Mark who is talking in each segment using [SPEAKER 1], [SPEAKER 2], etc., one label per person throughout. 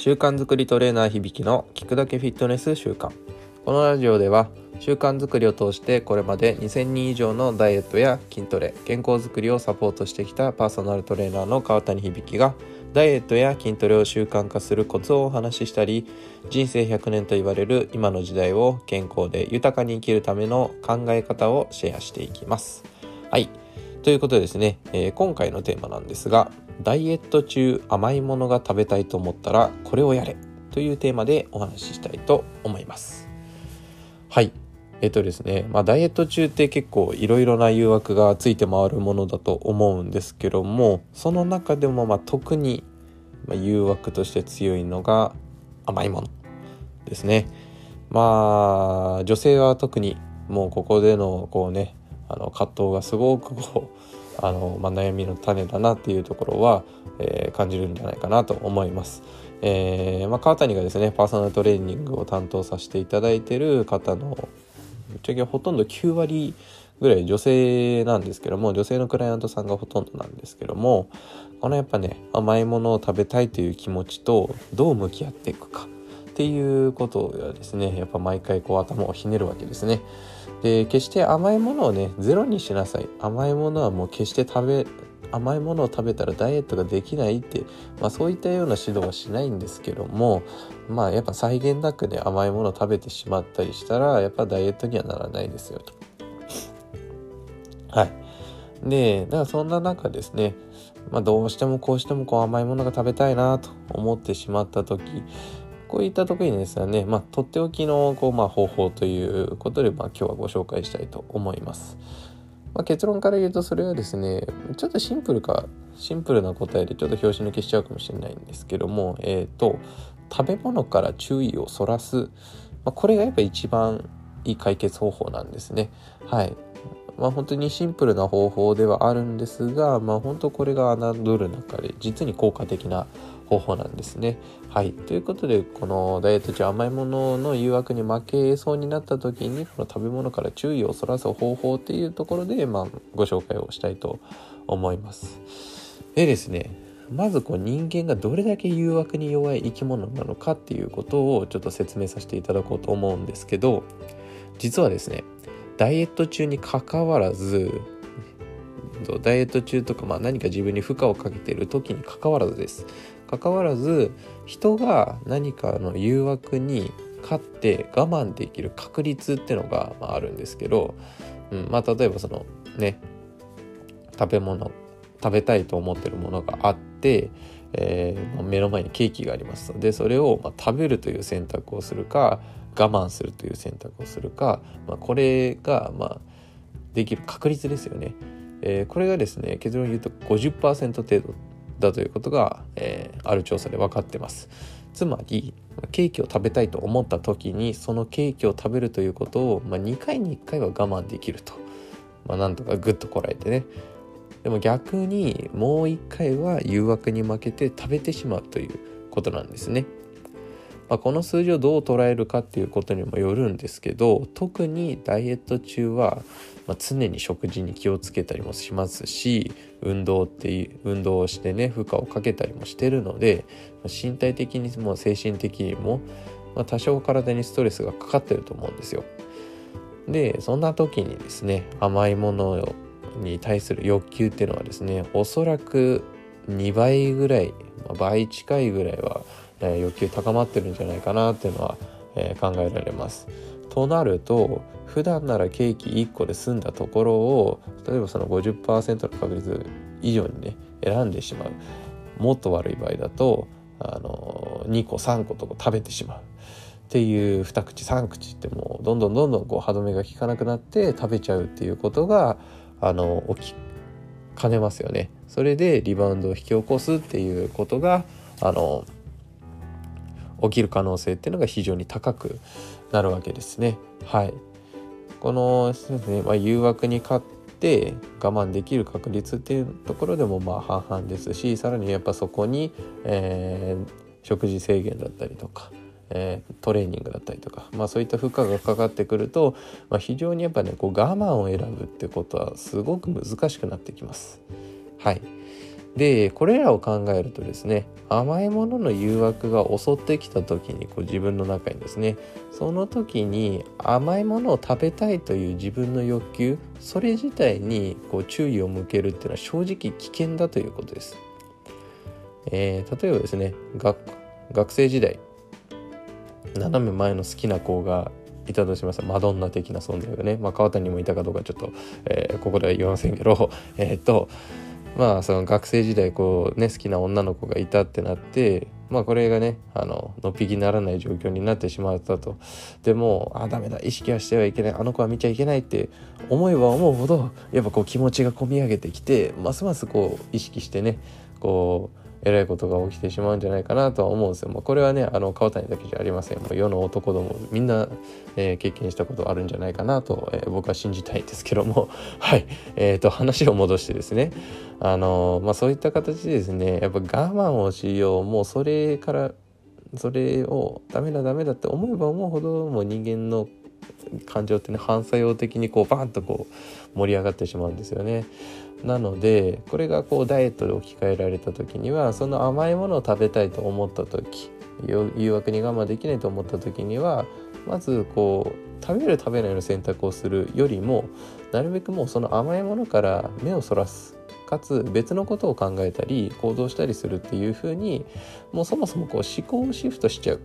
[SPEAKER 1] 習慣づくりトレーナー響の聞くだけフィットネス習慣このラジオでは習慣づくりを通してこれまで2000人以上のダイエットや筋トレ健康づくりをサポートしてきたパーソナルトレーナーの川谷響がダイエットや筋トレを習慣化するコツをお話ししたり人生100年と言われる今の時代を健康で豊かに生きるための考え方をシェアしていきます。はい。ということでですね、えー、今回のテーマなんですがダイエット中甘いものが食べたいと思ったらこれをやれというテーマでお話ししたいと思います。はい。えっとですね、まあ、ダイエット中って結構いろいろな誘惑がついて回るものだと思うんですけどもその中でもま特に誘惑として強いのが甘いものですね。まあ女性は特にもうここでのこうねあの葛藤がすごくこうあの、まあ、悩みの種だなっていうところは、えー、感じるんじゃないかなと思います。えーまあ、川谷がですねパーソナルトレーニングを担当させていただいてる方のぶっちゃけほとんど9割ぐらい女性なんですけども女性のクライアントさんがほとんどなんですけどもこのやっぱね甘いものを食べたいという気持ちとどう向き合っていくかっていうことはですねやっぱ毎回こう頭をひねるわけですね。で決して甘いものをねゼロにしなさい甘いものはもう決して食べ甘いものを食べたらダイエットができないって、まあ、そういったような指導はしないんですけどもまあやっぱ際限なくね甘いものを食べてしまったりしたらやっぱダイエットにはならないですよと。はい。でだからそんな中ですね、まあ、どうしてもこうしてもこう甘いものが食べたいなと思ってしまった時こういった時にですね、まあ、とっておきのこう、まあ、方法ということで、まあ、今日はご紹介したいと思います。まあ、結論から言うとそれはですねちょっとシンプルかシンプルな答えでちょっと拍子抜けしちゃうかもしれないんですけどもえっ、ー、と食べ物から注意をそらす、まあ、これがやっぱ一番いい解決方法なんですね。はい。まあ本当にシンプルな方法ではあるんですがまあ本当これが侮る中で実に効果的な方法なんですね。はい。ということで、このダイエット中甘いものの誘惑に負けそうになった時に、この食べ物から注意をそらす方法っていうところで、まあ、ご紹介をしたいと思います。でですね、まずこう人間がどれだけ誘惑に弱い生き物なのかっていうことをちょっと説明させていただこうと思うんですけど、実はですね、ダイエット中にかかわらず、ダイエット中とか、まあ、何か自分に負荷をかけている時にかかわらずです。かかわらず人が何かの誘惑に勝って我慢できる確率っていうのが、まあ、るんですけど、うんまあ、例えばそのね食べ物食べたいと思ってるものがあって、えー、目の前にケーキがあります。のでそれを、まあ、食べるという選択をするか我慢するという選択をするか、まあ、これが、まあ、できる確率ですよね。えー、これがですね結論言うと50%程度だということが、えー、ある調査で分かってますつまりケーキを食べたいと思った時にそのケーキを食べるということを、まあ、2回に1回は我慢できると、まあ、なんとかグッとこらえてねでも逆にもう1回は誘惑に負けて食べてしまうということなんですね。まあ、この数字をどう捉えるかっていうことにもよるんですけど特にダイエット中はまあ、常に食事に気をつけたりもしますし運動って運動をしてね負荷をかけたりもしてるので、身体的にも精神的にも、ま、多少体にストレスがかかってると思うんですよ。でそんな時にですね甘いものに対する欲求っていうのはですねおそらく2倍ぐらい、倍近いぐらいは、えー、欲求高まってるんじゃないかなっていうのは、えー、考えられます。となると普段ならケーキ1個で済んだところを例えばその50%の確率以上にね選んでしまうもっと悪い場合だとあの2個3個とか食べてしまうっていう2口3口ってもうどんどんどんどんこう歯止めが効かなくなって食べちゃうっていうことがあの起きかねますよね。それでリバウンドを引き起こすっていうことがあの起きる可能性っていうのが非常に高くなるわけですね。はい。このそうですね、まあ、誘惑に勝って我慢できる確率っていうところでもまあ半々ですしさらにやっぱそこに、えー、食事制限だったりとか、えー、トレーニングだったりとか、まあ、そういった負荷がかかってくると、まあ、非常にやっぱねこう我慢を選ぶってことはすごく難しくなってきます。はいでこれらを考えるとですね甘いものの誘惑が襲ってきた時にこう自分の中にですねその時に甘いものを食べたいという自分の欲求それ自体にこう注意を向けるっていうのは正直危険だということです。えー、例えばですね学生時代斜め前の好きな子がいたとしますマドンナ的な存在がね、まあ、川谷もいたかどうかちょっと、えー、ここでは言わませんけどえっとまあその学生時代こうね好きな女の子がいたってなってまあこれがねあののっぴきならない状況になってしまったと。でもあダメだ意識はしてはいけないあの子は見ちゃいけないって思えば思うほどやっぱこう気持ちがこみ上げてきてますますこう意識してねこうえらいことが起きてしまうんじゃないかなとは思うんですよ。まあ、これはねあの川谷だけじゃありません。もう世の男どもみんな、えー、経験したことあるんじゃないかなと、えー、僕は信じたいんですけども。はい。えーと、話を戻してですね。あのまあ、そういった形でですねやっぱ我慢をしよう。もうそれからそれをダメだダメだって思えば思うほどもう人間の感情ってね反作用的にこうバーンとこう盛り上がってしまうんですよね。なのでこれがこうダイエットで置き換えられた時にはその甘いものを食べたいと思った時誘惑に我慢できないと思った時にはまずこう食べる食べないの選択をするよりもなるべくもうその甘いものから目をそらすかつ別のことを考えたり行動したりするっていう風にもうそもそもこう思考をシフトしちゃう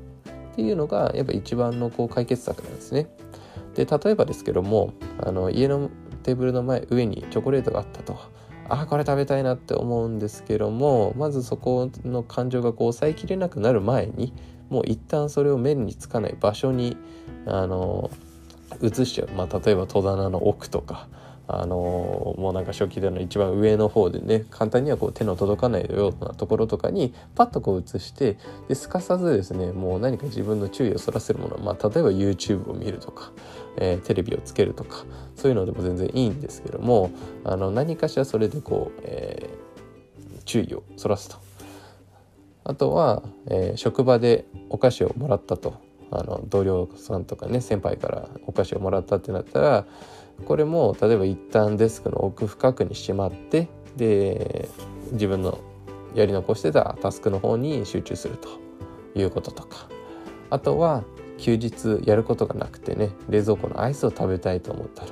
[SPEAKER 1] っていうのがやっぱ一番のこう解決策なんですね。で例えばですけどもあの家のテーブルの前上にチョコレートがあったとああこれ食べたいなって思うんですけどもまずそこの感情がこう抑えきれなくなる前にもう一旦それを目につかない場所にあの移しちゃう、まあ、例えば戸棚の奥とかあのもうなんか初期での一番上の方でね簡単にはこう手の届かないようなところとかにパッとこう移してですかさずですねもう何か自分の注意をそらせるもの、まあ、例えば YouTube を見るとか、えー、テレビをつけるとかそういうのでも全然いいんですけどもあの何かしらそれでこう、えー、注意をそらすと。あとは、えー、職場でお菓子をもらったとあの同僚さんとかね先輩からお菓子をもらったってなったらこれも例えば一旦デスクの奥深くにしまってで自分のやり残してたタスクの方に集中するということとか。あとは休日やることがなくてね冷蔵庫のアイスを食べたいと思った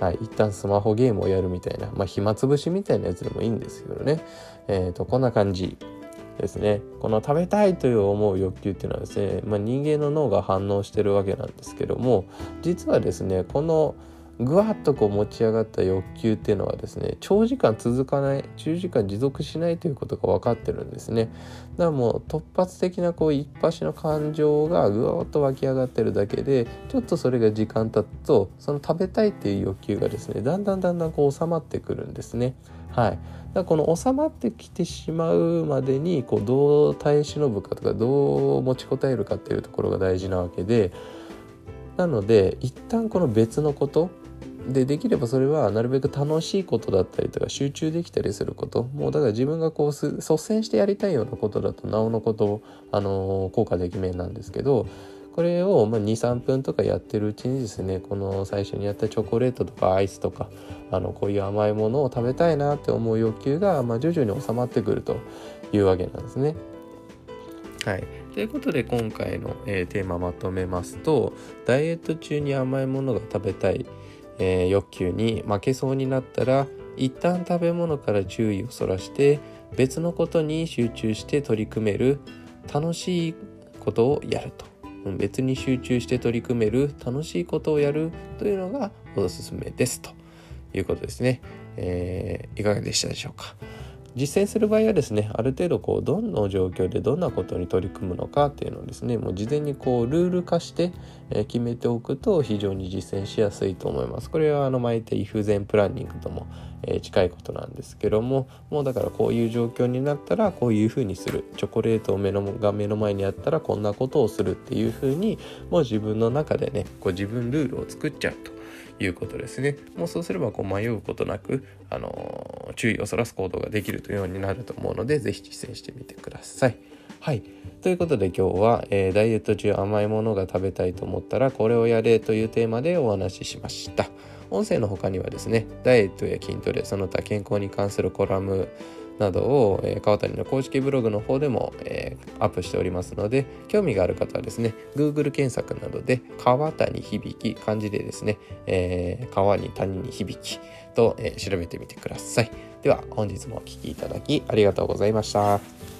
[SPEAKER 1] ら、はい、一旦スマホゲームをやるみたいな、まあ、暇つぶしみたいなやつでもいいんですけどね、えーと、こんな感じですね。この食べたいという思う欲求っていうのはですね、まあ、人間の脳が反応してるわけなんですけども実はですねこのぐわっとこう持ち上がった欲求っていうのはですね長時間続かない長時間持続しないということが分かってるんですね。だからもう突発的なこう一発の感情がぐわっと湧き上がってるだけでちょっとそれが時間経つとその食べたいっていう欲求がですねだんだんだんだんこう収まってくるんですね。はい、だからこの収まってきてしまうまでにこうどう耐え忍ぶかとかどう持ちこたえるかっていうところが大事なわけでなので一旦この別のことでできればそれはなるべく楽しいことだったりとか集中できたりすること。もうだから自分がこう率先してやりたいようなことだとなおのことあの効果できめなんですけどこれを23分とかやってるうちにですねこの最初にやったチョコレートとかアイスとかあのこういう甘いものを食べたいなって思う欲求が、まあ、徐々に収まってくるというわけなんですね。はい、ということで今回の、えー、テーマまとめますとダイエット中に甘いものが食べたい。えー、欲求に負けそうになったら一旦食べ物から注意をそらして別のことに集中して取り組める楽しいことをやると。別に集中して取り組める楽しいことをやるというのがおすすめですということですね、えー、いかがでしたでしょうか？実践する場合はですねある程度こうどんな状況でどんなことに取り組むのかっていうのをですねもう事前にこうルール化して、決めておくと非常に実践しやすいと思います。これはあの巻いて if 前プランニングとも、近いことなんですけどももうだからこういう状況になったらこういうふうにする。チョコレートを目のが目の前にあったらこんなことをするっていうふうにもう自分の中でねこう自分ルールを作っちゃうと。いうことですね。もうそうすればこう迷うことなく、あの注意をそらす行動ができるというようになると思うので、是非実践してみてください。はい。ということで今日は、えー、ダイエット中甘いものが食べたいと思ったらこれをやれというテーマでお話ししました。音声の他にはですね、ダイエットや筋トレ、その他健康に関するコラムなどを、えー、川谷の公式ブログの方でも、えー、アップしておりますので興味がある方はですね Google 検索などで川谷響き漢字でですね、えー、川に谷に響きと、えー、調べてみてくださいでは本日もお聴きいただきありがとうございました。